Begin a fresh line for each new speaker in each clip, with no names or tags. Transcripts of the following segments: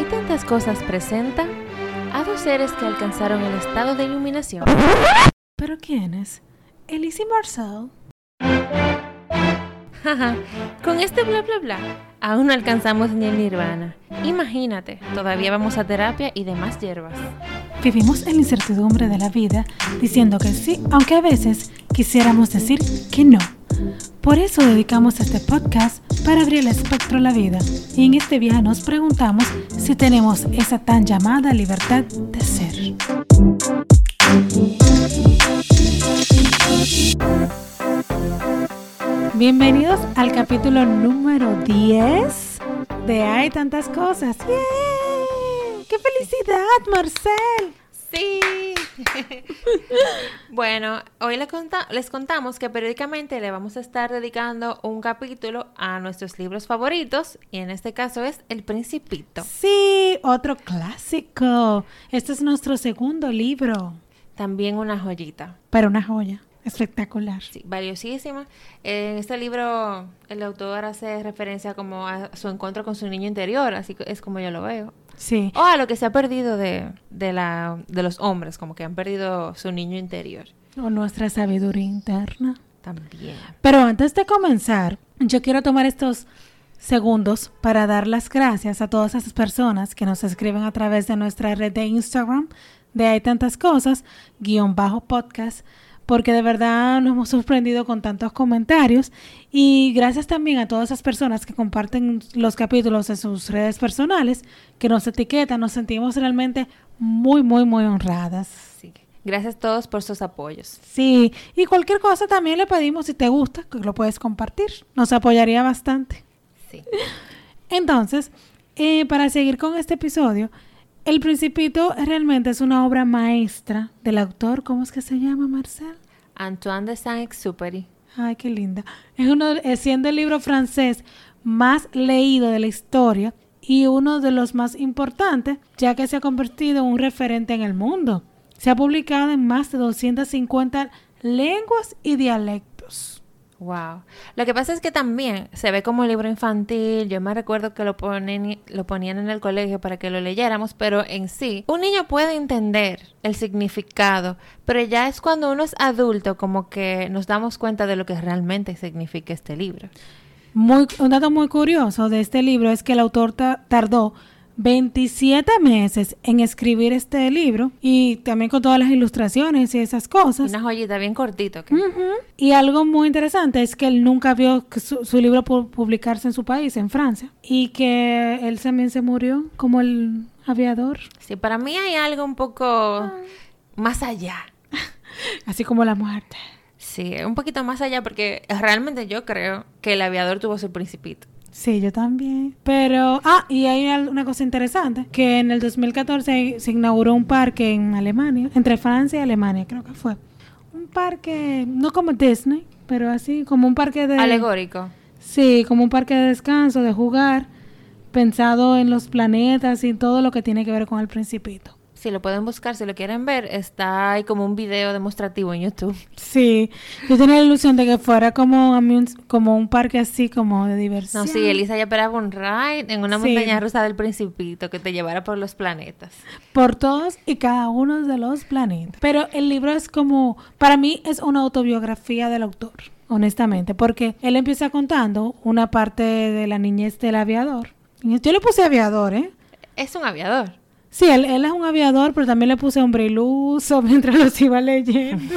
Hay tantas cosas presenta a dos seres que alcanzaron el estado de iluminación.
¿Pero quiénes? Elise y Marcel.
Jaja, con este bla bla bla, aún no alcanzamos ni el nirvana. Imagínate, todavía vamos a terapia y demás hierbas.
Vivimos en la incertidumbre de la vida diciendo que sí, aunque a veces quisiéramos decir que no. Por eso dedicamos este podcast para abrir el espectro a la vida. Y en este viaje nos preguntamos si tenemos esa tan llamada libertad de ser. Bienvenidos al capítulo número 10 de Hay tantas cosas. ¡Yay! ¡Qué felicidad, Marcel!
Sí. bueno, hoy les, conta- les contamos que periódicamente le vamos a estar dedicando un capítulo a nuestros libros favoritos y en este caso es El Principito.
Sí, otro clásico. Este es nuestro segundo libro,
También una joyita.
pero una joya. Espectacular.
Sí, valiosísima. En este libro el autor hace referencia como a su encuentro con su niño interior, así que es como yo lo veo.
Sí.
O a lo que se ha perdido de, de, la, de los hombres, como que han perdido su niño interior.
O nuestra sabiduría interna.
También.
Pero antes de comenzar, yo quiero tomar estos segundos para dar las gracias a todas esas personas que nos escriben a través de nuestra red de Instagram de Hay Tantas Cosas, guion bajo podcast, porque de verdad nos hemos sorprendido con tantos comentarios y gracias también a todas esas personas que comparten los capítulos en sus redes personales, que nos etiquetan, nos sentimos realmente muy, muy, muy honradas.
Sí. Gracias a todos por sus apoyos.
Sí, y cualquier cosa también le pedimos si te gusta, que lo puedes compartir. Nos apoyaría bastante.
Sí.
Entonces, eh, para seguir con este episodio, El Principito realmente es una obra maestra del autor, ¿cómo es que se llama, Marcel?
Antoine de Saint-Exupéry.
Ay, qué linda. Es uno, eh, siendo el libro francés más leído de la historia y uno de los más importantes, ya que se ha convertido en un referente en el mundo. Se ha publicado en más de 250 lenguas y dialectos.
Wow. Lo que pasa es que también se ve como un libro infantil. Yo me recuerdo que lo, ponen, lo ponían en el colegio para que lo leyéramos, pero en sí, un niño puede entender el significado, pero ya es cuando uno es adulto como que nos damos cuenta de lo que realmente significa este libro.
Muy, un dato muy curioso de este libro es que el autor ta- tardó 27 meses en escribir este libro y también con todas las ilustraciones y esas cosas.
Una joyita bien cortito.
Y algo muy interesante es que él nunca vio su, su libro pu- publicarse en su país, en Francia, y que él también se murió como el aviador,
Sí, para mí hay algo un poco más allá.
así como la muerte.
Sí, un poquito más allá porque realmente yo creo que el aviador tuvo su principito.
Sí, yo también. Pero, ah, y hay una cosa interesante, que en el 2014 se inauguró un parque en Alemania, entre Francia y Alemania, creo que fue. Un parque, no como Disney, pero así, como un parque de...
Alegórico.
Sí, como un parque de descanso, de jugar, pensado en los planetas y todo lo que tiene que ver con el principito.
Si lo pueden buscar, si lo quieren ver, está ahí como un video demostrativo en YouTube.
Sí, yo tenía la ilusión de que fuera como, un- como un parque así, como de diversión.
No, sí, Elisa ya esperaba un ride en una
Sí.
montaña rusa del Principito que te llevara por los planetas.
por todos y cada uno de los planetas. Pero el libro es como, para mí es una autobiografía del autor, honestamente, porque él empieza contando una parte de la niñez del aviador. Yo le puse aviador, ¿eh?
Es un aviador.
Sí, él, él es un aviador, pero también le puse hombre iluso mientras los iba leyendo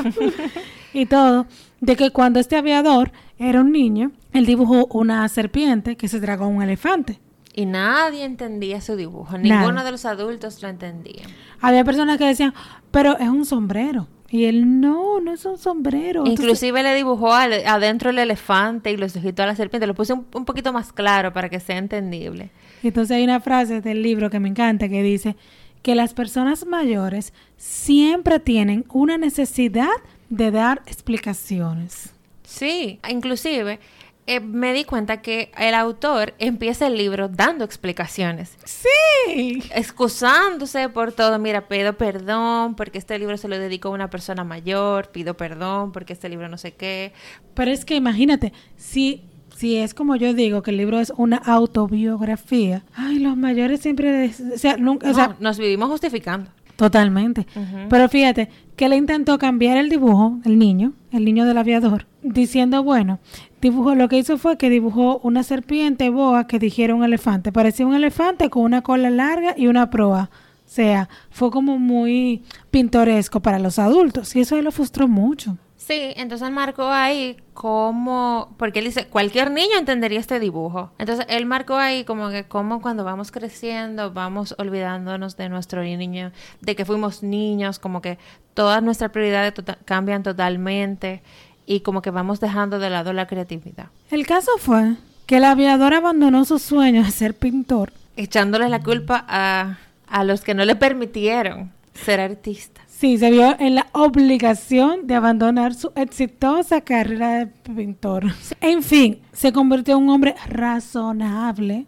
y todo. De que cuando este aviador era un niño, él dibujó una serpiente que se tragó a un elefante.
Y nadie entendía su dibujo.
Nada.
Ninguno de los adultos lo entendía.
Había personas que decían, pero es un sombrero. Y él, no, no es un sombrero. Entonces,
Inclusive le dibujó al- adentro el elefante y los ojitos a la serpiente. Lo puse un, un poquito más claro para que sea entendible.
Entonces hay una frase del libro que me encanta que dice que las personas mayores siempre tienen una necesidad de dar explicaciones.
Sí, inclusive eh, me di cuenta que el autor empieza el libro dando explicaciones,
Sí.
excusándose por todo. Mira, pido perdón porque este libro se lo dedico a una persona mayor, pido perdón porque este libro no sé qué.
Pero es que imagínate, si si es como yo digo, que el libro es una autobiografía, ay, los mayores siempre, o sea, nunca, o sea,
No, nos vivimos justificando.
totalmente. Pero fíjate, que le intentó cambiar el dibujo, el niño, el niño del aviador, diciendo, bueno, dibujó, lo que hizo fue que dibujó una serpiente boa que dijera un elefante. Parecía un elefante con una cola larga y una proa. O sea, fue como muy pintoresco para los adultos y eso lo frustró mucho.
Sí, entonces él marcó ahí como, porque él dice, cualquier niño entendería este dibujo. Entonces él marcó ahí como que como cuando vamos creciendo, vamos olvidándonos de nuestro niño, de que fuimos niños, como que todas nuestras prioridades tota- cambian totalmente y como que vamos dejando de lado la creatividad,
El caso fue que el aviador abandonó su sueño de ser pintor.
echándole la culpa a, a los que no le permitieron ser artista.
Sí, se vio en la obligación de abandonar su exitosa carrera de pintor. En fin, se convirtió en un hombre razonable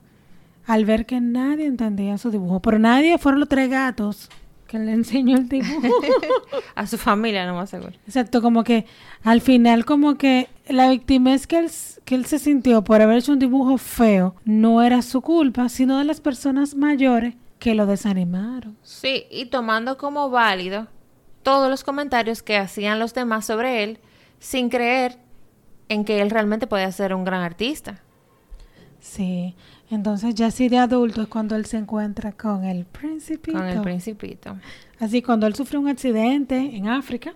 al ver que nadie entendía su dibujo. Pero nadie fueron los tres gatos que le enseñó el dibujo.
A su familia, no más seguro.
Exacto, como que al final como que la victimez que él, que él se sintió por haber hecho un dibujo feo no era su culpa, sino de las personas mayores que lo desanimaron.
Sí, y tomando como válido todos los comentarios que hacían los demás sobre él sin creer en que él realmente podía ser un gran artista.
Sí, entonces ya así de adulto es cuando él se encuentra con el principito.
Con el principito.
Así cuando él sufre un accidente en África,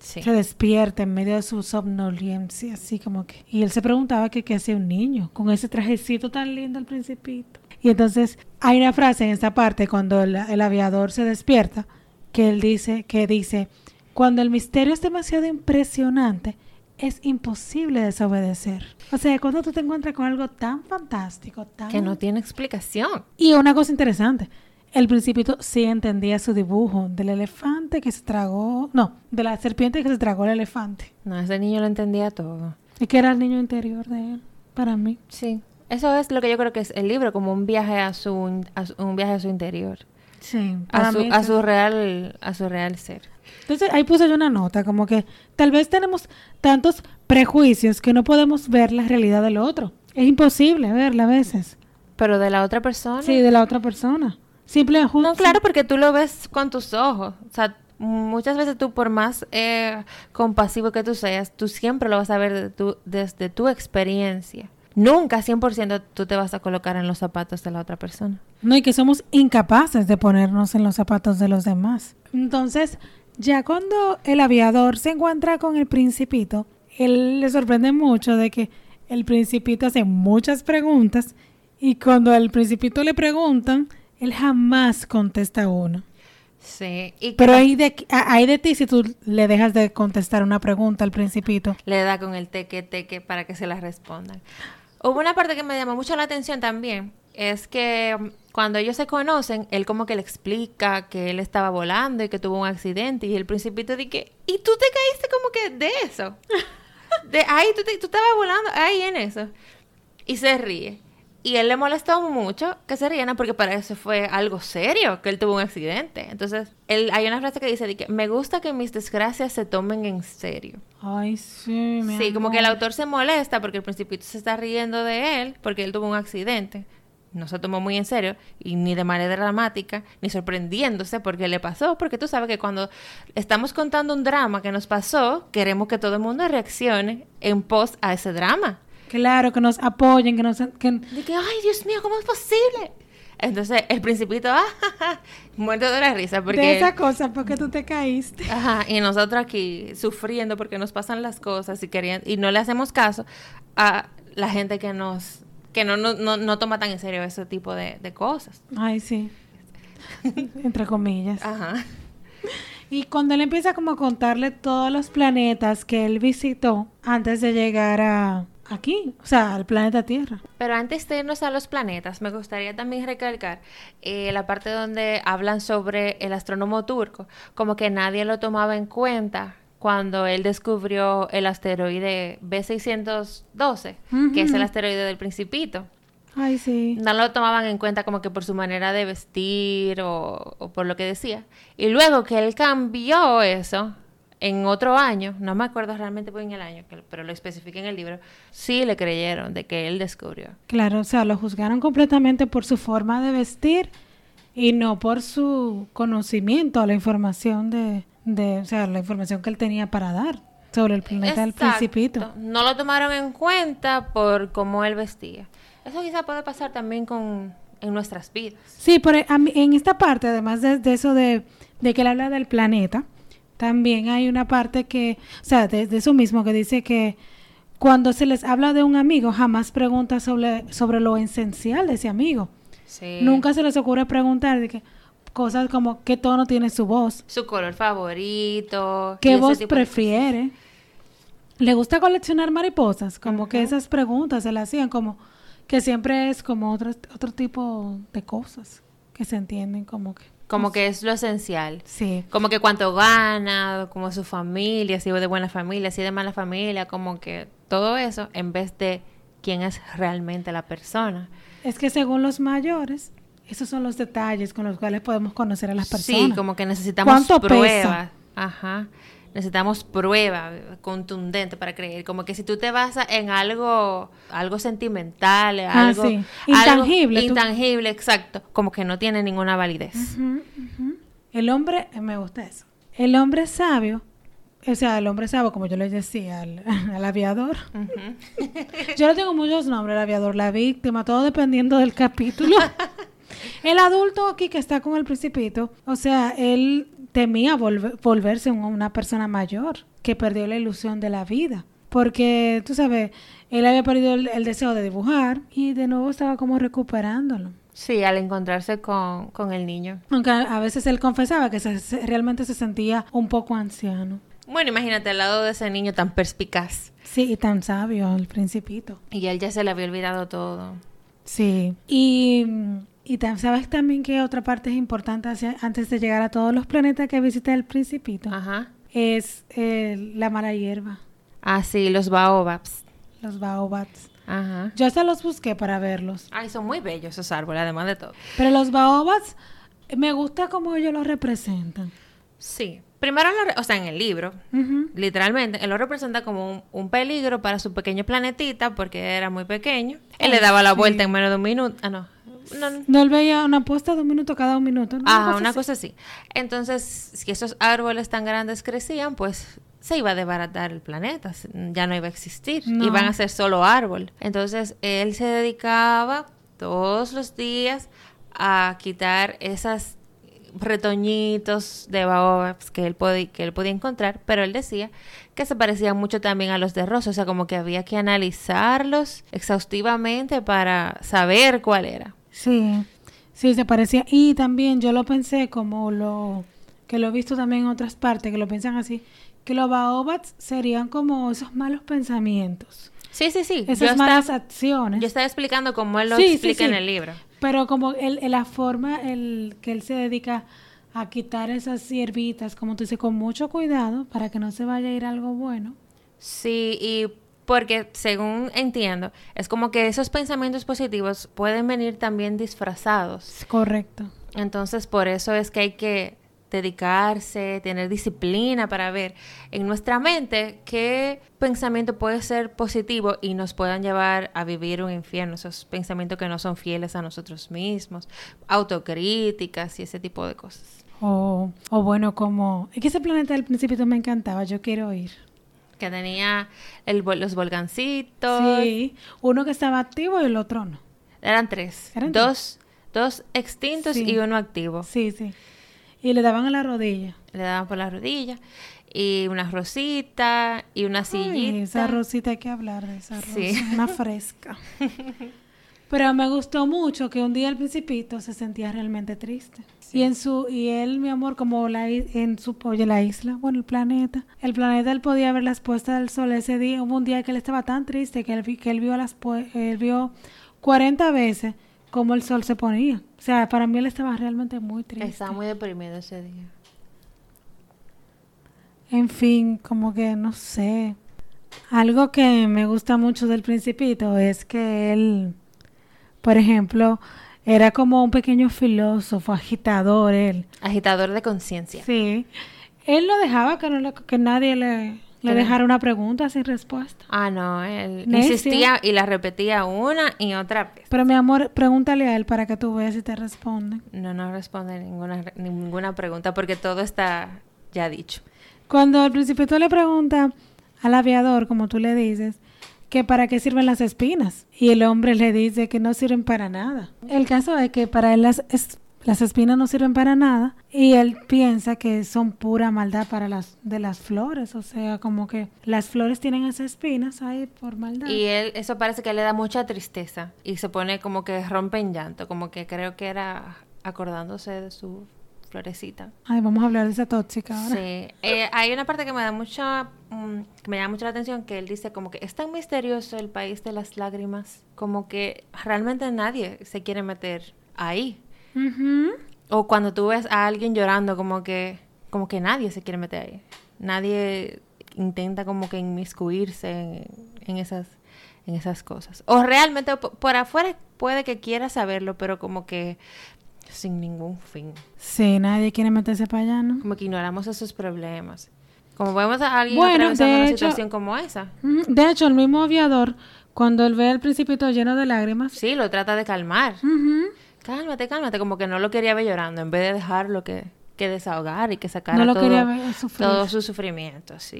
Sí.
se despierta en medio de su somnolencia, así como que... Y él se preguntaba que qué hacía un niño con ese trajecito tan lindo el principito. Y entonces hay una frase en esta parte cuando el, el aviador se despierta que él dice, que dice, cuando el misterio es demasiado impresionante, es imposible desobedecer. O sea, cuando tú te encuentras con algo tan fantástico, tan...
Que no tiene explicación.
Y una cosa interesante, el principito sí entendía su dibujo del elefante que se tragó, no, de la serpiente que se tragó el elefante.
No, ese niño lo entendía todo.
Y que era el niño interior de él, para mí.
Sí. Eso es lo que yo creo que es el libro, como un viaje a su, a su- un viaje a su interior.
Sí,
A su,
mí.
a
sí.
su real, a su real ser.
Entonces ahí puse yo una nota, como que tal vez tenemos tantos prejuicios que no podemos ver la realidad del otro. Es imposible verla a veces.
Pero de la otra persona.
Sí, de la otra persona. Simple
No, claro, porque tú lo ves con tus ojos. O sea, muchas veces tú, por más eh, compasivo que tú seas, tú siempre lo vas a ver de tu- desde tu experiencia. Nunca 100% tú te vas a colocar en los zapatos de la otra persona.
No, y que somos incapaces de ponernos en los zapatos de los demás. Entonces, ya cuando el aviador se encuentra con el principito, él le sorprende mucho de que el principito hace muchas preguntas y cuando al principito le preguntan, él jamás contesta una.
Sí. Y
Pero hay de, hay de ti si tú le dejas de contestar una pregunta al principito.
le da con el teque teque para que se la respondan. Hubo una parte que me llamó mucho la atención también. Es que mm, cuando ellos se conocen, él como que le explica que él estaba volando y que tuvo un accidente. Y el principito dice, ¿y tú te caíste como que de eso? De ahí, tú, te- tú estabas volando ahí en eso. Y se ríe. Y él le molestó mucho que se rieran porque para eso fue algo serio, que él tuvo un accidente. Entonces, él, hay una frase que dice, de que, me gusta que mis desgracias se tomen en serio.
Ay, sí,
Sí, como que el autor se molesta porque el principito se está riendo de él porque él tuvo un accidente. No se tomó muy en serio y ni de manera dramática, ni sorprendiéndose porque le pasó, porque tú sabes que cuando estamos contando un drama que nos pasó, queremos que todo el mundo reaccione en pos a ese drama.
Claro, que nos apoyen, que nos... Que,
De que, ay, Dios mío, ¿cómo es posible? Entonces el principito, ah, muerto de la risa porque...
de esa cosa, porque tú te caíste.
Ajá, y nosotros aquí sufriendo porque nos pasan las cosas y querían, y no le hacemos caso a la gente que nos que no, no, no, no toma tan en serio ese tipo de, de cosas.
Ay, sí. Entre comillas.
Ajá.
Y cuando él empieza como a contarle todos los planetas que él visitó antes de llegar a aquí, o sea, al planeta Tierra.
Pero antes de irnos a los planetas, me gustaría también recalcar eh, la parte donde hablan sobre el astrónomo turco, como que nadie lo tomaba en cuenta cuando él descubrió el asteroide B612, que es el asteroide del Principito.
Ay, sí.
no lo tomaban en cuenta como que por su manera de vestir o, o por lo que decía. Y luego que él cambió eso, en otro año, no me acuerdo realmente fue en el año, pero lo especifiqué en el libro, sí le creyeron de que él descubrió.
Claro, o sea, lo juzgaron completamente por su forma de vestir y no por su conocimiento, la información de, de o sea, la información que él tenía para dar sobre el planeta del principito.
No lo tomaron en cuenta por cómo él vestía. Eso quizá puede pasar también con en nuestras vidas.
Sí, pero en esta parte, además de, eso de, de, que él habla del planeta, también hay una parte que, o sea, de, eso mismo que dice que cuando se les habla de un amigo, jamás pregunta sobre, sobre lo esencial de ese amigo. Nunca se les ocurre preguntar de que cosas como qué tono tiene su voz,
su color favorito,
qué voz prefiere. Le gusta coleccionar mariposas, como que esas preguntas se le hacían como que siempre es como otro, otro tipo de cosas que se entienden como que...
Como que es lo esencial.
Sí.
Como que cuánto gana, como su familia, si es de buena familia, si es de mala familia, como que todo eso en vez de quién es realmente la persona.
Es que según los mayores, esos son los detalles con los cuales podemos conocer a las personas.
Sí, como que necesitamos pruebas. Ajá necesitamos prueba contundente para creer. Como que si tú te basas en algo, algo sentimental, ah, algo,
intangible.
intangible, exacto. Como que no tiene ninguna validez.
El hombre, me gusta eso. El hombre sabio, o sea, el hombre sabio, como yo le decía al, aviador. yo le tengo muchos nombres, el aviador, la víctima, todo dependiendo del capítulo. el adulto aquí que está con el principito, o sea, él temía volverse una persona mayor que perdió la ilusión de la vida. Porque, tú sabes, él había perdido el, deseo de dibujar y de nuevo estaba como recuperándolo.
Sí, al encontrarse con, el niño.
Aunque a, veces él confesaba que realmente se sentía un poco anciano.
Bueno, imagínate al lado de ese niño tan perspicaz.
Sí, y tan sabio, el principito.
Y él ya se le había olvidado todo.
Sí. Y y sabes también que otra parte es importante antes de llegar a todos los planetas que visita el principito.
Ajá.
Es eh, la mala hierba.
Ah, sí, los baobabs.
Los baobabs.
Ajá.
Yo hasta los busqué para verlos.
Ay, son muy bellos esos árboles, además de todo.
Pero los baobabs, me gusta cómo ellos los representan.
Sí. Primero, o sea, en el libro, literalmente, él lo representa como un, peligro para su pequeño planetita porque era muy pequeño. Él le daba la vuelta en menos de un minuto. Ah, no,
no, él veía una puesta de un minuto cada un minuto.
Ah, una cosa así. Entonces, si esos árboles tan grandes crecían, pues se iba a desbaratar el planeta, ya no iba a existir, iban a ser solo árbol. Entonces, él se dedicaba todos los días a quitar esas retoñitos de baobabs que él, podía, que él podía encontrar, pero él decía que se parecían mucho también a los de rosa, o sea, como que había que analizarlos exhaustivamente para saber cuál era.
Sí, sí, se parecía. Y también yo lo pensé como lo que lo he visto también en otras partes, que lo piensan así, que los baobats serían como esos malos pensamientos.
Sí, sí, sí.
Esas malas acciones.
Yo estaba explicando cómo él lo explica en el libro.
Pero como el, la forma el, que él se dedica a quitar esas hierbitas, como tú dices, con mucho cuidado para que no se vaya a ir algo bueno.
Sí, y porque según entiendo, es como que esos pensamientos positivos pueden venir también disfrazados.
Correcto.
Entonces, por eso es que hay que dedicarse, tener disciplina para ver en nuestra mente qué pensamiento puede ser positivo y nos puedan llevar a vivir un infierno, esos pensamientos que no son fieles a nosotros mismos, autocríticas y ese tipo de cosas.
O, o bueno, como... Es que ese planeta del principio me encantaba, yo quiero ir
que tenía el, los volcancitos.
Sí, uno que estaba activo y el otro no.
Eran tres. dos, dos extintos y uno activo.
Sí, sí. Y le daban a la rodilla.
Le daban por la rodilla. Y una rosita y una sillita.
esa rosita hay que hablar de esa rosa. Sí. Una fresca. Pero me gustó mucho que un día el principito se sentía realmente triste. Y en su y él, mi amor, como la en su oye la isla, bueno, el planeta, el planeta él podía ver las puestas del sol ese día, hubo un día que él estaba tan triste que él, que él vio las él vio 40 veces cómo el sol se ponía. O sea, para mí él estaba realmente muy triste.
Estaba muy deprimido ese día.
En fin, como que no sé. Algo que me gusta mucho del principito es que él por ejemplo, era como un pequeño filósofo, agitador él.
Agitador de conciencia.
Sí. Él lo dejaba que, no le- que nadie le, le dejara una pregunta sin respuesta.
Ah, no, él
Necio.
insistía y la repetía una y otra vez.
Pero mi amor, pregúntale a él para que tú veas si te responde.
No, no responde ninguna, ninguna pregunta porque todo está ya dicho.
Cuando el principito le pregunta al aviador, como tú le dices, que para qué sirven las espinas. Y el hombre le dice que no sirven para nada. El caso es que para él las, las espinas no sirven para nada y él piensa que son pura maldad para las de las flores. O sea, como que las flores tienen esas espinas ahí por maldad.
Y él, eso parece que le da mucha tristeza y se pone como que rompe en llanto, como que creo que era acordándose de su florecita.
Ay, vamos a hablar de esa tóxica ahora.
Sí, Eh, hay una parte que me da mucha, mm, que me llama mucho la atención, que él dice como que es tan misterioso el país de las lágrimas, como que realmente nadie se quiere meter ahí. O cuando tú ves a alguien llorando, como que, como que nadie se quiere meter ahí. Nadie intenta como que inmiscuirse en, en esas, en esas cosas. O realmente po- por afuera puede que quiera saberlo, pero como que sin ningún fin.
Sí, nadie quiere meterse para allá, ¿no?
Como que ignoramos esos problemas. Como vemos a alguien
Bueno,
atravesando una
hecho-
situación como esa.
De hecho, el mismo aviador, cuando él ve al principito lleno de lágrimas,
Sí, lo trata de calmar. Cálmate, cálmate. Como que no lo quería ver llorando, en vez de dejarlo que, que desahogar y que sacara
no lo
todo,
quería ver sufrir.
todo su sufrimiento. Sí.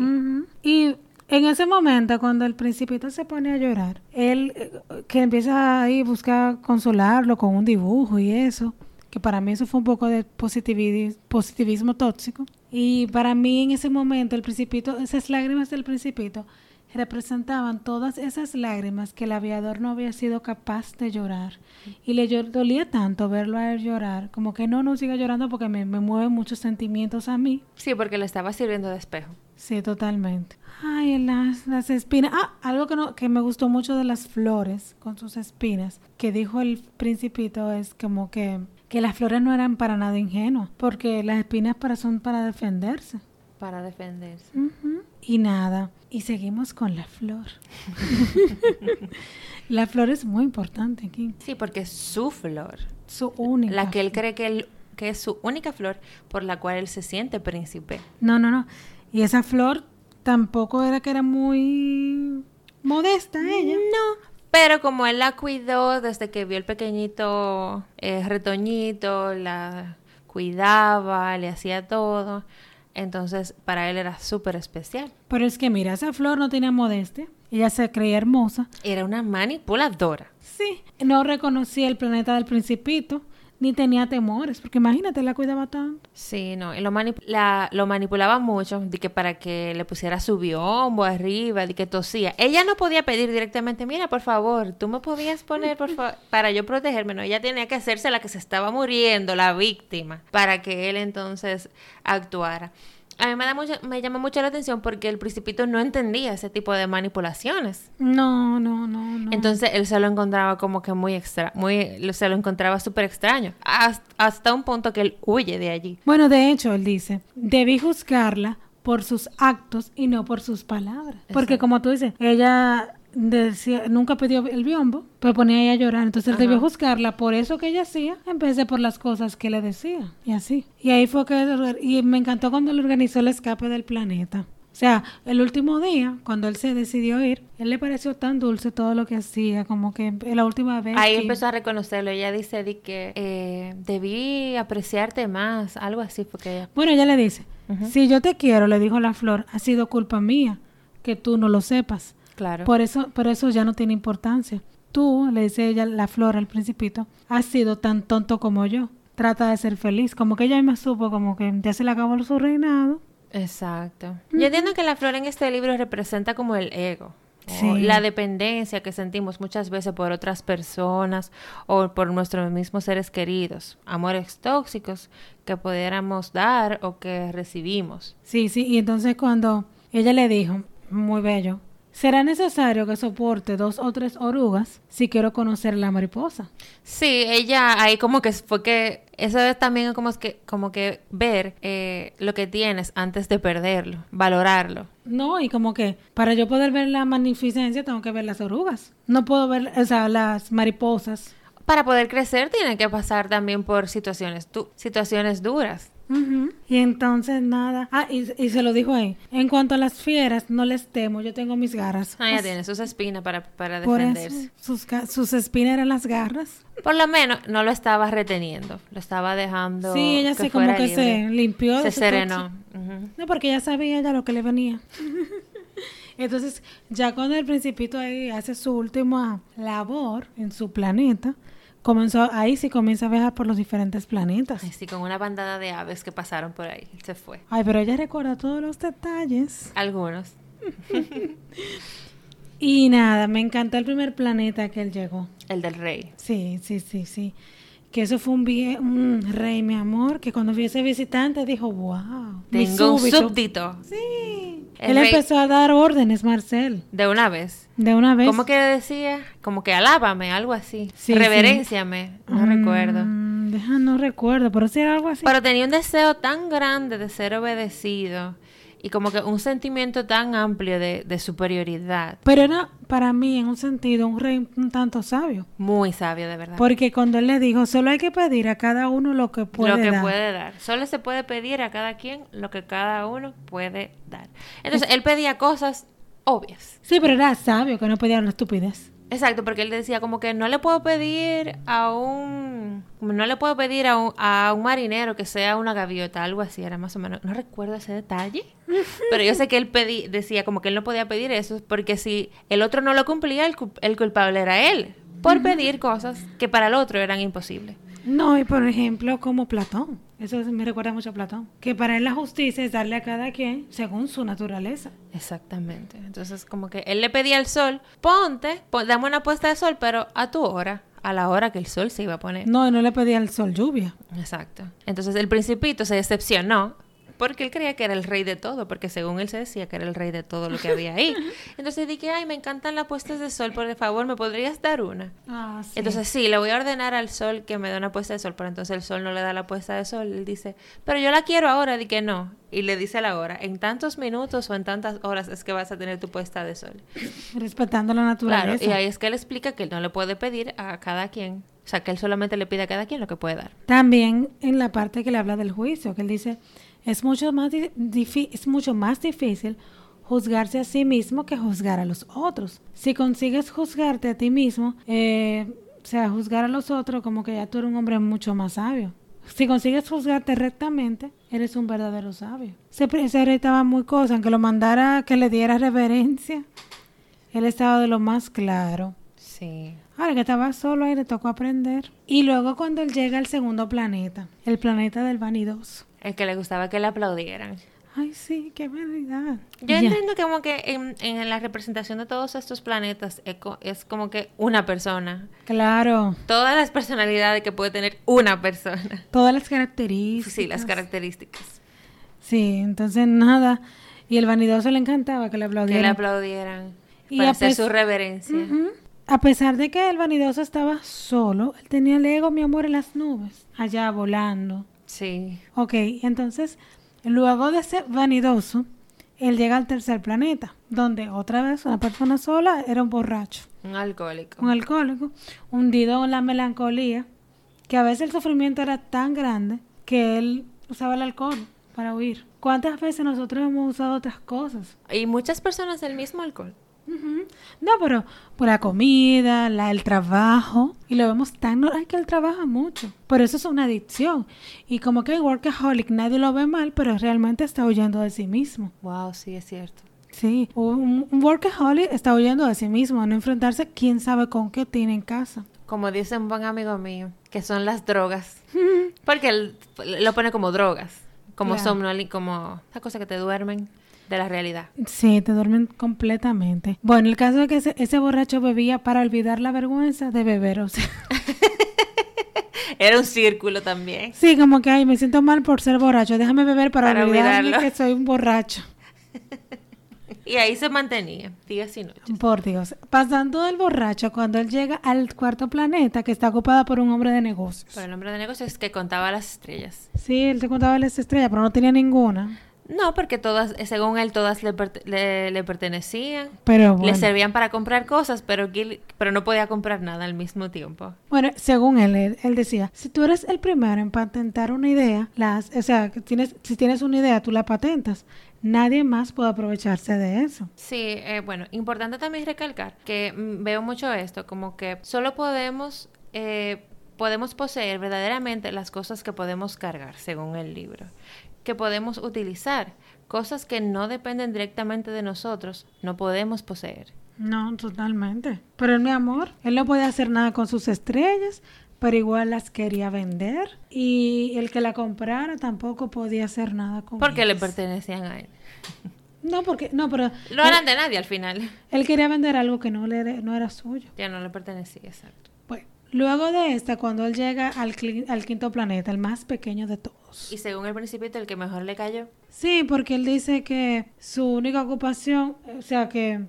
Y en ese momento, cuando el principito se pone a llorar, él eh, que empieza ahí a buscar consolarlo con un dibujo y eso, que para mí eso fue un poco de positivi- positivismo tóxico. Y para mí en ese momento el principito, esas lágrimas del principito representaban todas esas lágrimas que el aviador no había sido capaz de llorar. Y le dolía tanto verlo a él llorar, como que no, no siga llorando porque me, me mueven muchos sentimientos a mí.
Sí, porque le estaba sirviendo de espejo.
Sí, totalmente. Ay, las, las espinas. Ah, algo que, no, que me gustó mucho de las flores con sus espinas, que dijo el principito, es como que, que las flores no eran para nada ingenuas, porque las espinas para, son para defenderse.
Para defenderse.
Y nada, y seguimos con la flor. la flor es muy importante aquí,
Sí, porque es su flor.
su única.
La que él cree que, él- que es su única flor por la cual él se siente príncipe.
No, no, no. Y esa flor tampoco era que era muy modesta ella.
No, pero como él la cuidó desde que vio el pequeñito eh, retoñito, la cuidaba, le hacía todo, entonces para él era súper especial.
Pero es que mira, esa flor no tenía modestia. Ella se creía hermosa.
Era una manipuladora.
Sí. No reconocía el planeta del principito, ni tenía temores, porque imagínate, la cuidaba tanto.
Sí, no, y lo, manip- la- lo manipulaba mucho, de que para que le pusiera su biombo arriba, de que tosía. Ella no podía pedir directamente, mira, por favor, tú me podías poner, por favor, para yo protegerme. No, ella tenía que hacerse la que se estaba muriendo, la víctima, para que él entonces actuara. A mí me, da mucho, me llama mucho la atención porque el principito no entendía ese tipo de manipulaciones.
No, no, no, no.
Entonces él se lo encontraba como que muy extra, muy, se lo encontraba súper extraño, hasta, hasta un punto que él huye de allí.
Bueno, de hecho, él dice, debí juzgarla por sus actos y no por sus palabras. Porque como tú dices, ella decía, nunca pidió el biombo, pero ponía ella a llorar. Entonces él debió juzgarla por eso que ella hacía, en vez de por las cosas que le decía. Y así. Y ahí fue que... Y me encantó cuando él organizó el escape del planeta. O sea, el último día, cuando él se decidió ir, él le pareció tan dulce todo lo que hacía, como que la última vez.
Ahí
que-
empezó a reconocerlo. Ella dice de que eh, debí apreciarte más, algo así, porque.
Bueno, ella le dice, si yo te quiero, le dijo la flor, ha sido culpa mía que tú no lo sepas.
Claro.
Por eso, por eso ya no tiene importancia. Tú, le dice ella, la flor al principito, has sido tan tonto como yo. Trata de ser feliz. Como que ella me supo como que ya se le acabó su reinado.
Exacto. Yo entiendo que la flor en este libro representa como el ego.
Sí.
La dependencia que sentimos muchas veces por otras personas o por nuestros mismos seres queridos. Amores tóxicos que pudiéramos dar o que recibimos.
Sí, sí. Y entonces cuando ella le dijo, muy bello, será necesario que soporte dos o tres orugas si quiero conocer la mariposa.
Sí, ella ahí como que fue que eso es también como que como que ver eh, lo que tienes antes de perderlo, valorarlo.
No, y como que para yo poder ver la magnificencia tengo que ver las orugas. No puedo ver, o sea, las mariposas.
Para poder crecer tiene que pasar también por situaciones situaciones duras.
Ujú. Y entonces nada. Ah, y, y se lo dijo ahí. En cuanto a las fieras, no les temo, yo tengo mis garras.
Ah, ya
O
tiene sus espinas para, para
Por
defenderse.
eso, sus, sus espinas eran las garras.
Por lo menos no lo estaba reteniendo, lo estaba dejando.
sí, ella se como que
libre.
se limpió.
Se serenó.
tóxico.
Ujú.
No, porque ella sabía ya lo que le venía. Entonces, ya cuando el principito ahí hace su última labor en su planeta, comenzó, ahí sí comienza a viajar por los diferentes planetas.
Así con una bandada de aves que pasaron por ahí. Se fue.
Ay, pero ella recuerda todos los detalles.
Algunos.
Y nada, me encantó el primer planeta que él llegó.
El del rey.
Sí, sí, sí, sí. Que eso fue un, vie- un rey, mi amor, que cuando vio ese visitante dijo, wow.
Tengo un
súbdito". Sí.
El
él
rey-
empezó a dar órdenes, Marcel,
De una vez.
de una vez.
¿Cómo que decía? Como que alábame, algo así.
Sí,
Reverenciame. No
Mm,
recuerdo.
Deja, no recuerdo, pero sí era algo así.
Pero tenía un deseo tan grande de ser obedecido y como que un sentimiento tan amplio de, de superioridad.
Pero era para mí, en un sentido, un rey un tanto sabio.
Muy sabio, de verdad.
Porque cuando él le dijo, solo hay que pedir a cada uno lo que puede
lo que
dar.
puede dar. Solo se puede pedir a cada quien lo que cada uno puede dar. Entonces, él pedía cosas obvias.
Sí, pero era sabio, que no pedía una estupidez.
Exacto, porque él decía como que no le puedo pedir a un... No le puedo pedir a un, a un marinero que sea una gaviota, algo así, era más o menos... No recuerdo ese detalle, pero yo sé que él pedí, decía como que él no podía pedir eso porque si el otro no lo cumplía, el, cu- el culpable era él, por pedir cosas que para el otro eran imposibles.
No, y por ejemplo, como Platón. Eso me recuerda mucho a Platón. Que para él la justicia es darle a cada quien según su naturaleza.
Exactamente. Entonces, como que él le pedía al sol, ponte, pon- dame una puesta de sol, pero a tu hora, a la hora que el sol se iba a poner.
No, no le pedía al sol lluvia.
Exacto. Entonces, el principito se decepcionó porque él creía que era el rey de todo, porque según él se decía que era el rey de todo lo que había ahí. Entonces dije, ay, me encantan las puestas de sol, por favor, ¿me podrías dar una?
Ah,
Entonces sí, le voy a ordenar al sol que me dé una puesta de sol, pero entonces el sol no le da la puesta de sol. Él dice, pero yo la quiero ahora, di que no. Y le dice a la hora, en tantos minutos o en tantas horas es que vas a tener tu puesta de sol.
respetando la
Claro,
naturaleza.
y ahí es que él explica que él no le puede pedir a cada quien, o sea, que él solamente le pide a cada quien lo que puede dar.
También en la parte que le habla del juicio, que él dice, es mucho más, es mucho más difícil juzgarse a sí mismo que juzgar a los otros. Si consigues juzgarte a ti mismo, eh, o sea, juzgar a los otros, como que ya tú eres un hombre mucho más sabio. Si consigues juzgarte rectamente, eres un verdadero sabio. Ese rey estaba muy cosa, aunque lo mandara que le diera reverencia, él estaba de lo más claro.
Sí.
Ahora que estaba solo ahí le tocó aprender. Y luego cuando él llega al segundo planeta, el planeta del vanidoso.
El que le gustaba que le aplaudieran.
Ay, sí, qué verdad.
Yo
Ya.
entiendo que como que en, en la representación de todos estos planetas es, co- es como que una persona.
Claro,
Todas las personalidades que puede tener una persona.
todas las características.
Sí, las características.
Sí, entonces nada. Y el vanidoso le encantaba que le
Que le
aplaudieran.
aplaudieran.
Y
para hacer su reverencia.
Ujú. A pesar de que el vanidoso estaba solo, él tenía el ego, mi amor, en las nubes, allá volando.
Sí.
Ok, entonces, luego de ese vanidoso, él llega al tercer planeta, donde otra vez una persona sola era un borracho,
Un alcohólico.
un alcohólico, hundido en la melancolía, que a veces el sufrimiento era tan grande que él usaba el alcohol para huir. ¿Cuántas veces nosotros hemos usado otras cosas?
Y muchas personas del mismo alcohol.
No, pero por la comida, la, el trabajo, y lo vemos tan normal que él trabaja mucho. Por eso es una adicción. Y como que el workaholic nadie lo ve mal, pero realmente está huyendo de sí mismo.
Wow, sí, es cierto.
Sí, un, un workaholic está huyendo de sí mismo, a no enfrentarse quién sabe con qué tiene en casa.
Como dice un buen amigo mío, que son las drogas. Porque él lo pone como drogas. Como
Claro.
como esas cosas que te duermen de la realidad.
Sí, te duermen completamente. Bueno, el caso es que ese, ese borracho bebía para olvidar la vergüenza de beber, o sea.
Era un círculo también.
Sí, como que, ay, me siento mal por ser borracho, déjame beber para,
Para
olvidarme
olvidarlo.
que soy un borracho.
Y ahí se mantenía, días y noches.
Por Dios. Pasando del borracho cuando él llega al cuarto planeta que está ocupada por un hombre de negocios.
Pero el hombre de negocios que contaba las estrellas.
Sí, él te contaba las estrellas, pero no tenía ninguna.
No, porque todas, eh, según él, todas le, le- le pertenecían.
Pero
Le servían para comprar cosas, pero, Gil- pero no podía comprar nada al mismo tiempo.
Bueno, según él, él, decía, si tú eres el primero en patentar una idea, las, o sea, que tienes, si tienes una idea, tú la patentas. Nadie más puede aprovecharse de eso.
Sí, eh, bueno, importante también recalcar que mm, veo mucho esto, como que solo podemos, eh, podemos poseer verdaderamente las cosas que podemos cargar, según el libro, que podemos utilizar, cosas que no dependen directamente de nosotros, no podemos poseer.
No, totalmente. Pero mi amor, él no podía hacer nada con sus estrellas, pero igual las quería vender. Y el que la comprara tampoco podía hacer nada con
Porque le pertenecían a él.
No, porque, no, pero
No eran de nadie al final.
él quería vender algo que no, le, no era suyo.
Ya no le pertenecía, exacto.
Luego de esta, cuando él llega al, al quinto planeta, el más pequeño de todos.
Y según el principito, el que mejor le cayó.
Sí, porque él dice que su única ocupación, o sea que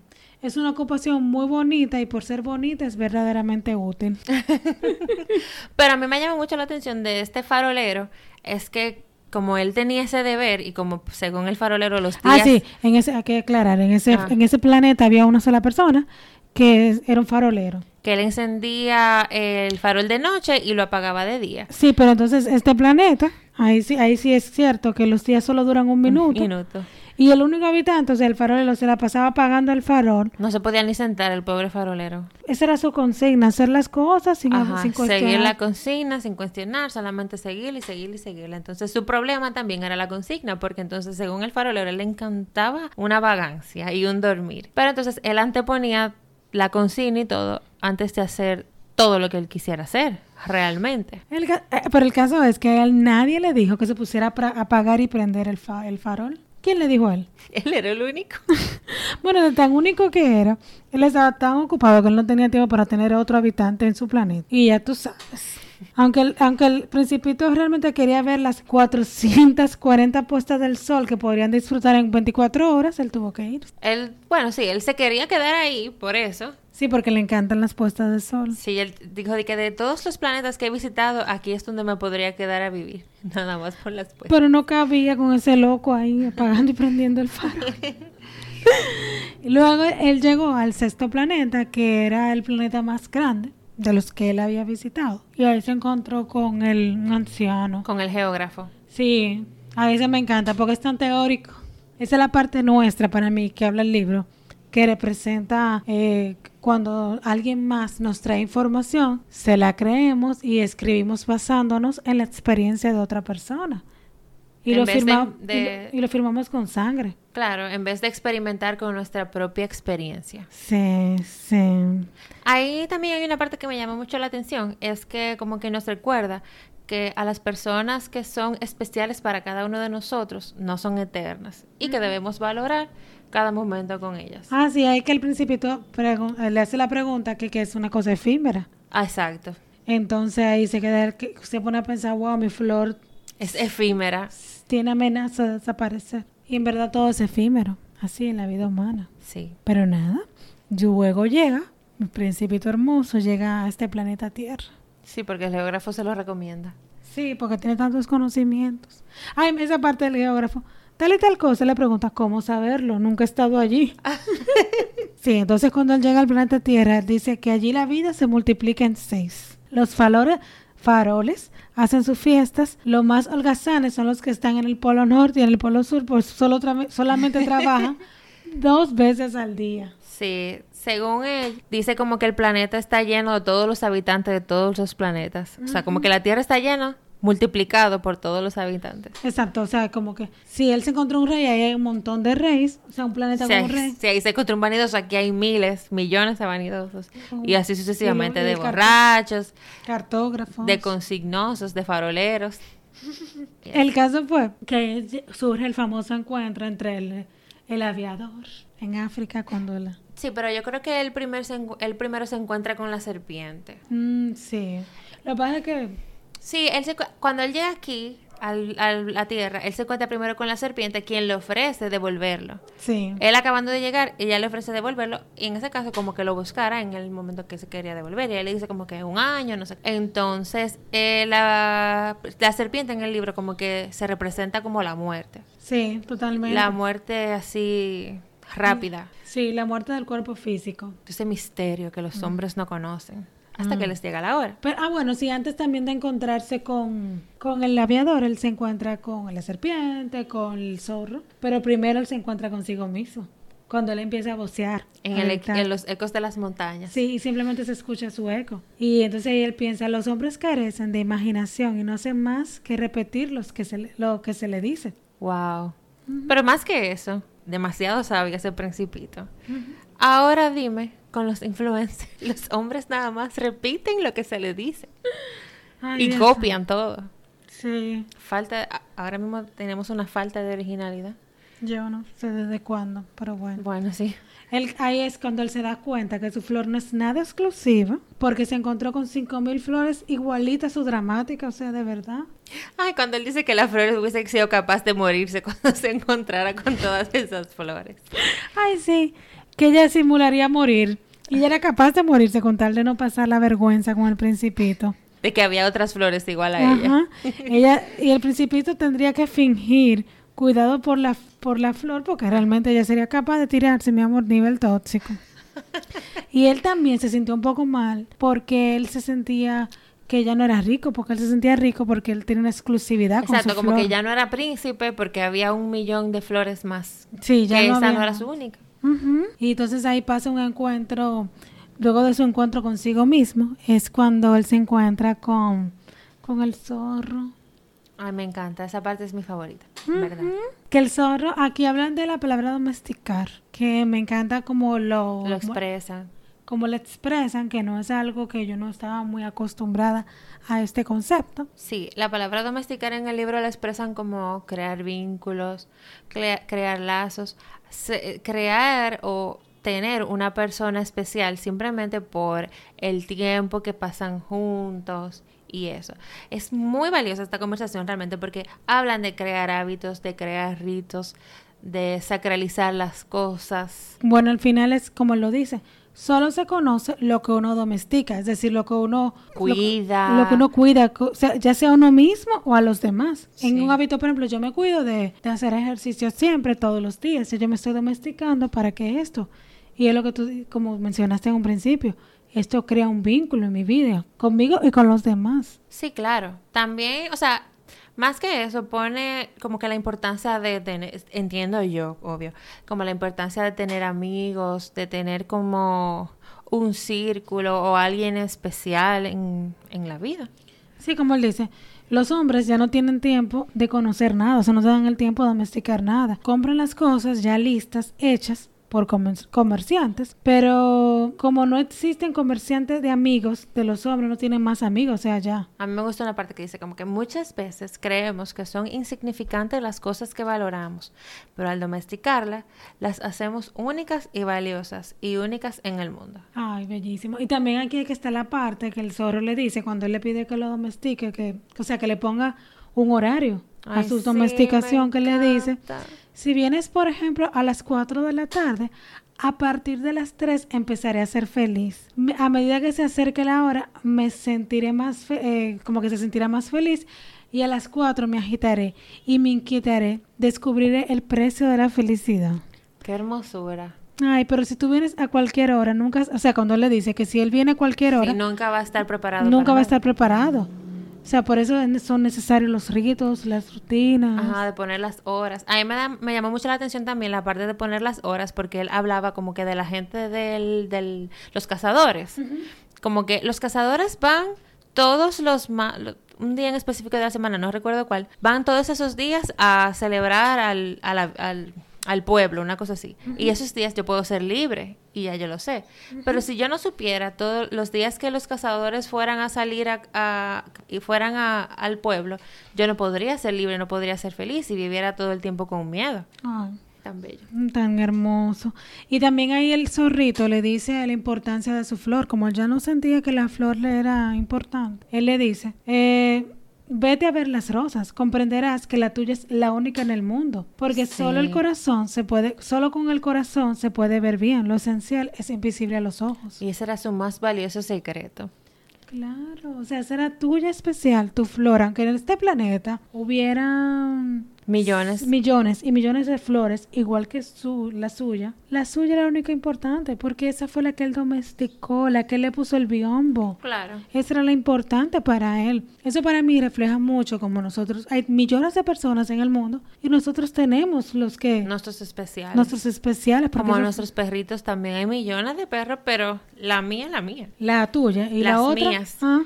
es una ocupación muy bonita y por ser bonita es verdaderamente útil.
Pero a mí me llama mucho la atención de este farolero, es que como él tenía ese deber y como según el farolero los días...
Ah, sí, en ese, hay que aclarar, en ese,
Ah.
en ese planeta había una sola persona que era un farolero.
Que él encendía el farol de noche y lo apagaba de día.
Sí, pero entonces este planeta, ahí sí, ahí sí es cierto que los días solo duran un minuto.
Minuto.
Y el único habitante, o sea, el farolero se la pasaba apagando el farol.
No se podía ni sentar el pobre farolero.
Esa era su consigna, hacer las cosas sin,
Ajá,
sin
seguir
cuestionar.
la consigna sin cuestionar, solamente seguir y seguir y seguirla. Entonces su problema también era la consigna, porque entonces según el farolero él le encantaba una vagancia y un dormir. Pero entonces él anteponía la consigna y todo antes de hacer todo lo que él quisiera hacer, realmente.
El eh, pero el caso es que a él nadie le dijo que se pusiera a apagar y prender el, fa- el farol. ¿Quién le dijo a él?
Él era el único.
Bueno, de tan único que era, él estaba tan ocupado que él no tenía tiempo para tener otro habitante en su planeta. Y ya tú sabes. Aunque el, aunque el principito realmente quería ver las 440 puestas del sol que podrían disfrutar en 24 horas, él tuvo que ir.
Él, bueno, sí, él se quería quedar ahí por eso.
Sí, porque le encantan las puestas del sol.
Sí, él dijo de que de todos los planetas que he visitado, aquí es donde me podría quedar a vivir. Nada más por las puestas.
Pero no cabía con ese loco ahí apagando y prendiendo el faro. Luego él llegó al sexto planeta, que era el planeta más grande de los que él había visitado. Y ahí se encontró con el anciano.
Con el geógrafo.
Sí, a ese me encanta porque es tan teórico. Esa es la parte nuestra para mí que habla el libro, que representa eh, cuando alguien más nos trae información, se la creemos y escribimos basándonos en la experiencia de otra persona. Y,
En
lo,
vez de-
firma- y
de-
lo- y lo firmamos con sangre.
Claro, en vez de experimentar con nuestra propia experiencia.
Sí, sí.
Ahí también hay una parte que me llama mucho la atención, es que como que nos recuerda que a las personas que son especiales para cada uno de nosotros no son eternas y que debemos valorar cada momento con ellas.
Ah, sí, hay que el principito le hace la pregunta que, que es una cosa efímera.
Ah, exacto.
Entonces ahí se queda, que se pone a pensar, wow, mi flor
Es efímera.
Tiene amenaza de desaparecer. Y en verdad todo es efímero, así en la vida humana.
Sí.
Pero nada, luego llega, mi principito hermoso llega a este planeta Tierra.
Sí, porque el geógrafo se lo recomienda.
Sí, porque tiene tantos conocimientos. Ay, esa parte del geógrafo. Tal y tal cosa le pregunta cómo saberlo, nunca he estado allí. sí, entonces cuando él llega al planeta Tierra, dice que allí la vida se multiplica en seis. Los falore- faroles hacen sus fiestas, los más holgazanes son los que están en el polo norte y en el polo sur, pues solo tra- solamente trabajan dos veces al día.
Sí, según él, dice como que el planeta está lleno de todos los habitantes de todos los planetas. O sea, como que la Tierra está llena, multiplicado por todos los habitantes.
Exacto, o sea, como que si él se encontró un rey, ahí hay un montón de reyes, o sea, un planeta
Si
con un
ahí,
rey.
si ahí se encontró un vanidoso, aquí hay miles, millones de vanidosos. Y así sucesivamente,
Y el- y
de borrachos,
Cartógrafos.
de consignosos, de faroleros.
El caso fue que surge el famoso encuentro entre el, el aviador en África cuando la...
Sí, pero yo creo que el, primer se el primero se encuentra con la serpiente.
Mm, sí. Lo que pasa es que...
Sí, él se cu- cuando él llega aquí, al- a la tierra, él se encuentra primero con la serpiente, quien le ofrece devolverlo.
Sí.
Él acabando de llegar, ella le ofrece devolverlo y en ese caso como que lo buscara en el momento que se quería devolver y él le dice como que un año, no sé. Entonces eh, la, la serpiente en el libro como que se representa como la muerte.
Sí, totalmente.
La muerte así rápida.
Sí, la muerte del cuerpo físico.
Ese misterio que
Mm.
los hombres no conocen hasta que les llega la hora.
Pero, ah, bueno, sí, antes también de encontrarse con, con el aviador, él se encuentra con la serpiente, con el zorro, pero primero él se encuentra consigo mismo, cuando él empieza a vocear.
En,
a
el,
gritar.
en los ecos de las montañas.
Sí, y simplemente se escucha su eco. Y entonces ahí él piensa, los hombres carecen de imaginación y no hacen más que repetir los que se le- lo que se le dice.
Wow. Pero más que eso, demasiado sabio ese principito. Ahora dime, con los influencers, los hombres nada más repiten lo que se les dice
Ay,
y
Dios.
copian todo.
Sí,
Falta, ahora mismo tenemos una falta de originalidad.
yo no sé desde cuándo, pero bueno.
Bueno, sí.
Él, ahí es cuando él se da cuenta que su flor no es nada exclusiva, porque se encontró con 5000 flores igualitas a su dramática, o sea, de verdad.
Ay, cuando él dice que la flor hubiese sido capaz de morirse cuando se encontrara con todas esas flores.
Ay, sí, que ella simularía morir. Y ella era capaz de morirse con tal de no pasar la vergüenza con el principito.
De que había otras flores igual a ella.
Ajá. ella. Y el principito tendría que fingir cuidado por la, por la flor, porque realmente ella sería capaz de tirarse, mi amor, nivel tóxico. Y él también se sintió un poco mal porque él se sentía que ella no era rico, porque él se sentía rico porque él tiene una exclusividad con
Exacto,
su
como que
flor.
ya no era príncipe porque había un millón de flores más.
Sí, ya
que
no
esa
había
no era su única.
Y entonces ahí pasa un encuentro, luego de su encuentro consigo mismo, es cuando él se encuentra con, con el zorro.
Ay, me encanta. Esa parte es mi favorita, ¿verdad?
Que el zorro, aquí hablan de la palabra domesticar, que me encanta como lo,
Lo expresa.
Como lo expresan, que no es algo que yo no estaba muy acostumbrada a este concepto.
Sí, la palabra domesticar en el libro la expresan como crear vínculos, crea- crear lazos, crear o tener una persona especial simplemente por el tiempo que pasan juntos y eso. Es muy valiosa esta conversación realmente porque hablan de crear hábitos, de crear ritos, de sacralizar las cosas.
Bueno, al final es como lo dice, solo se conoce lo que uno domestica, es decir, lo que uno
Cuida.
lo, que uno cuida, co- o sea, ya sea a uno mismo o a los demás. En un hábito, por ejemplo, yo me cuido de, de hacer ejercicio siempre, todos los días, y yo me estoy domesticando para que esto, y es lo que tú, como mencionaste en un principio, esto crea un vínculo en mi vida, conmigo y con los demás.
Sí, claro. También, o sea, más que eso, pone como que la importancia de tener, entiendo yo, obvio, como la importancia de tener amigos, de tener como un círculo o alguien especial en, en la vida.
Sí, como él dice, los hombres ya no tienen tiempo de conocer nada, o sea, no se dan el tiempo de domesticar nada. Compran las cosas ya listas, hechas por comer- comerciantes, pero como no existen comerciantes de amigos de los hombres, no tienen más amigos, o sea, ya.
A mí me gusta una parte que dice como que muchas veces creemos que son insignificantes las cosas que valoramos, pero al domesticarlas las hacemos únicas y valiosas y únicas en el mundo.
Ay, bellísimo. Y también aquí que está la parte que el zorro le dice cuando él le pide que lo domestique, que, o sea, que le ponga un horario a su domesticación
me
que le dice. Si vienes, por ejemplo, a las 4 de la tarde, a partir de las 3 empezaré a ser feliz. A medida que se acerque la hora, me sentiré más, fe- eh, como que se sentirá más feliz. Y a las 4 me agitaré y me inquietaré. Descubriré el precio de la felicidad.
Qué hermosura.
Ay, pero si tú vienes a cualquier hora, nunca, o sea, cuando él le dice que si él viene a cualquier hora,
nunca va a estar preparado.
nunca va a estar preparado. O sea, por eso son necesarios los ritos, las rutinas.
Ajá, de poner las horas. A mí me, da- me llamó mucho la atención también la parte de poner las horas porque él hablaba como que de la gente del, del los cazadores. Como que los cazadores van todos los un día en específico de la semana, no recuerdo cuál, van todos esos días a celebrar al, a la- al, al pueblo, una cosa así. Y esos días yo puedo ser libre y ya yo lo sé. Pero si yo no supiera todos los días que los cazadores fueran a salir a, a- y fueran a- al pueblo, yo no podría ser libre, no podría ser feliz y viviera todo el tiempo con miedo.
Ay.
Tan bello.
Tan hermoso. Y también ahí el zorrito le dice la importancia de su flor. Como él ya no sentía que la flor le era importante, él le dice, eh, vete a ver las rosas, comprenderás que la tuya es la única en el mundo, porque
Sí.
solo el corazón se puede, solo con el corazón se puede ver bien, lo esencial es invisible a los ojos.
Y ese era su más valioso secreto.
Claro, o sea, será tuya especial, tu flor, aunque en este planeta hubiera
Millones.
millones y millones de flores, igual que su, la suya, la suya era la única importante, porque esa fue la que él domesticó, la que él le puso el biombo.
Claro.
Esa era la importante para él. Eso para mí refleja mucho como nosotros, hay millones de personas en el mundo y nosotros tenemos los que,
Nuestros especiales.
nuestros especiales,
Como nuestros perritos también. Hay millones de perros, pero la mía es la mía.
la tuya y la
Las
otra.
mías.
ah.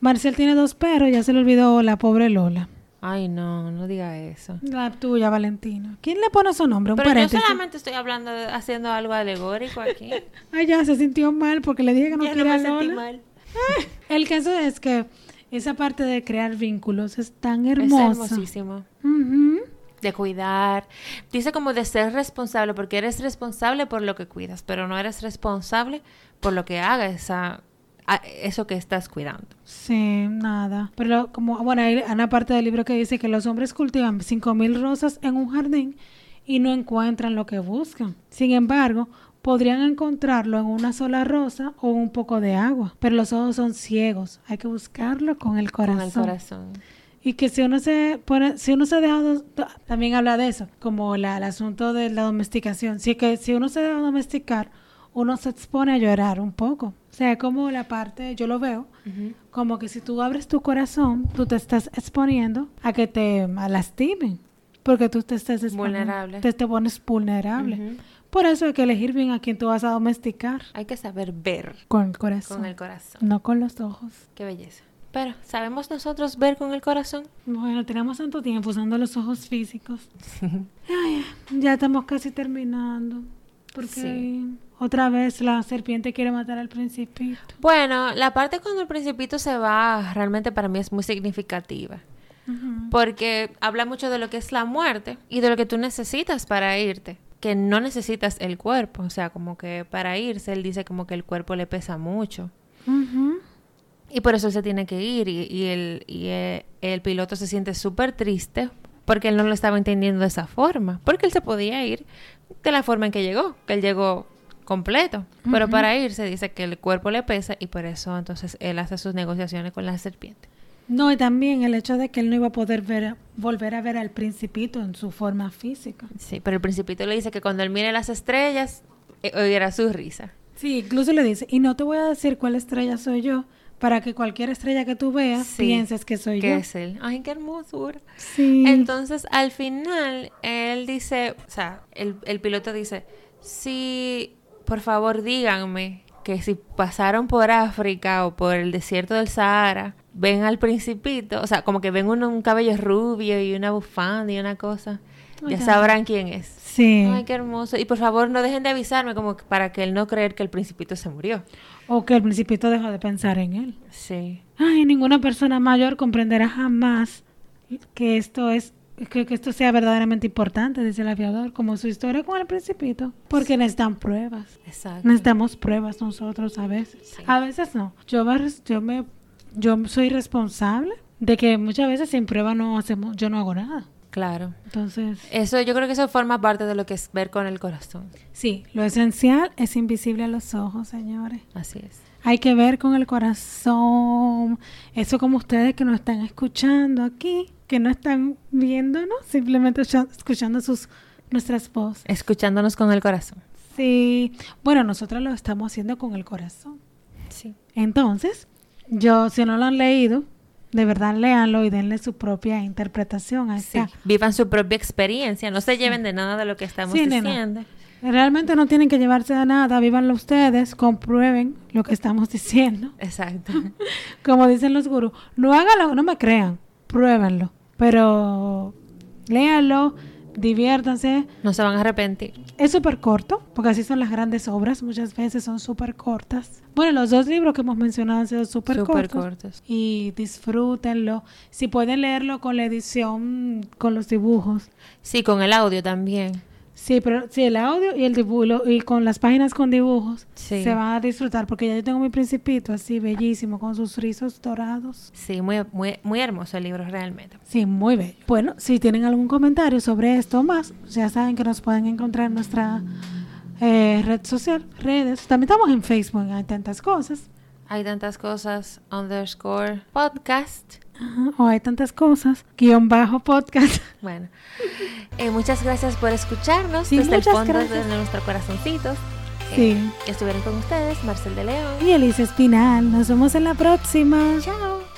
Marcel tiene dos perros, ya se le olvidó la pobre Lola.
Ay, no, no diga eso.
La tuya, Valentina. ¿Quién le pone su nombre? Un
Pero yo
paréntesis.
solamente estoy hablando, de- haciendo algo alegórico aquí.
Ay, ya se sintió mal porque le dije que no
ya no
quería
me
a
sentí mal.
El caso es que esa parte de crear vínculos es tan
Es
hermosa.
hermosísimo.
Ujú.
De cuidar. Dice como de ser responsable, porque eres responsable por lo que cuidas, pero no eres responsable por lo que haga esa, eso que estás cuidando.
Sí, nada. Pero como, bueno, hay una parte del libro que dice que los hombres cultivan 5.000 rosas en un jardín y no encuentran lo que buscan. Sin embargo, podrían encontrarlo en una sola rosa o un poco de agua. Pero los ojos son ciegos. Hay que buscarlo con el corazón.
Con el corazón.
Y que si uno se pone, si uno se deja, también habla de eso, como la, el asunto de la domesticación. Sí que si uno se deja domesticar, uno se expone a llorar un poco. O sea, como la parte, yo lo veo, como que si tú abres tu corazón, tú te estás exponiendo a que te lastimen. Porque tú te estás.
Vulnerable.
Te, te pones vulnerable. Por eso hay que elegir bien a quien tú vas a domesticar.
Hay que saber ver
Con el corazón.
con el corazón.
No con los ojos.
Qué belleza. Pero, ¿sabemos nosotros ver con el corazón?
Bueno, tenemos tanto tiempo usando los ojos físicos. Ay, ya estamos casi terminando. Porque
Sí.
Otra vez la serpiente quiere matar al principito.
Bueno, la parte cuando el principito se va realmente para mí es muy significativa. Porque habla mucho de lo que es la muerte y de lo que tú necesitas para irte. Que no necesitas el cuerpo. O sea, como que para irse, él dice como que el cuerpo le pesa mucho. Y por eso él se tiene que ir. Y, y el, y eh, el piloto se siente súper triste porque él no lo estaba entendiendo de esa forma. Porque él se podía ir de la forma en que llegó. Que él llegó completo. Pero
Ujú.
para irse dice que el cuerpo le pesa y por eso entonces él hace sus negociaciones con la serpiente.
No, y también el hecho de que él no iba a poder ver, volver a ver al principito en su forma física.
Sí, pero el principito le dice que cuando él mire las estrellas, eh, oirá su risa.
Sí, incluso le dice, y no te voy a decir cuál estrella soy yo, para que cualquier estrella que tú veas
Sí,
pienses que soy
Que
yo.
es él. Ay, qué hermosura.
Sí.
Entonces, al final, él dice, o sea, el, el piloto dice, sí, por favor díganme que si pasaron por África o por el desierto del Sahara, ven al principito, o sea, como que ven un, un cabello rubio y una bufanda y una cosa, ya sabrán quién es.
Sí.
Ay, qué hermoso. Y por favor, no dejen de avisarme como para que él no creer que el principito se murió.
O que el principito dejó de pensar en él.
Sí.
Ay, ninguna persona mayor comprenderá jamás que esto es que, que esto sea verdaderamente importante, dice el aviador, como su historia con el principito, porque necesitan pruebas.
Exacto.
Necesitamos pruebas nosotros a veces.
Sí.
A veces no. Yo me, yo me yo soy responsable de que muchas veces sin prueba no hacemos yo no hago nada.
Claro.
Entonces,
Eso, yo creo que eso forma parte de lo que es ver con el corazón.
sí, lo esencial es invisible a los ojos, señores.
Así es.
Hay que ver con el corazón. Eso como ustedes que nos están escuchando aquí, que no están viéndonos, simplemente escucha- escuchando sus nuestras voces.
Escuchándonos con el corazón.
Sí, bueno, nosotros lo estamos haciendo con el corazón.
Sí.
Entonces, yo, si no lo han leído, de verdad léanlo y denle su propia interpretación a
Sí. Vivan su propia experiencia. No se lleven de nada de lo que estamos
Sí, nena. Realmente no tienen que llevarse a nada, vívanlo ustedes, comprueben lo que estamos diciendo.
Exacto.
Como dicen los gurús, no háganlo, no me crean, pruébenlo, pero léanlo, diviértanse.
no se van a arrepentir.
Es súper corto, porque así son las grandes obras, muchas veces son súper cortas. Bueno, los dos libros que hemos mencionado han sido Súper cortos.
cortos.
Y disfrútenlo. Si pueden leerlo con la edición, con los dibujos.
Sí, con el audio también.
Sí, pero sí, el audio y el dibujo y con las páginas con dibujos
Sí.
se van a disfrutar porque ya yo tengo mi principito así bellísimo con sus rizos dorados.
Sí, muy, muy, muy hermoso el libro realmente.
Sí, muy bello. Bueno, si tienen algún comentario sobre esto o más, ya saben que nos pueden encontrar en nuestra eh, red social, redes. También estamos en Facebook, hay tantas cosas.
Hay tantas cosas, underscore podcast.
Ajá, O hay tantas cosas, guion bajo podcast.
Bueno, eh, muchas gracias por escucharnos
Sí,
desde el
muchas
fondo
gracias.
de nuestros corazoncitos.
Sí.
Eh, estuvieron con ustedes Marcel de León.
Y Elisa Espinal, nos vemos en la próxima.
Chao.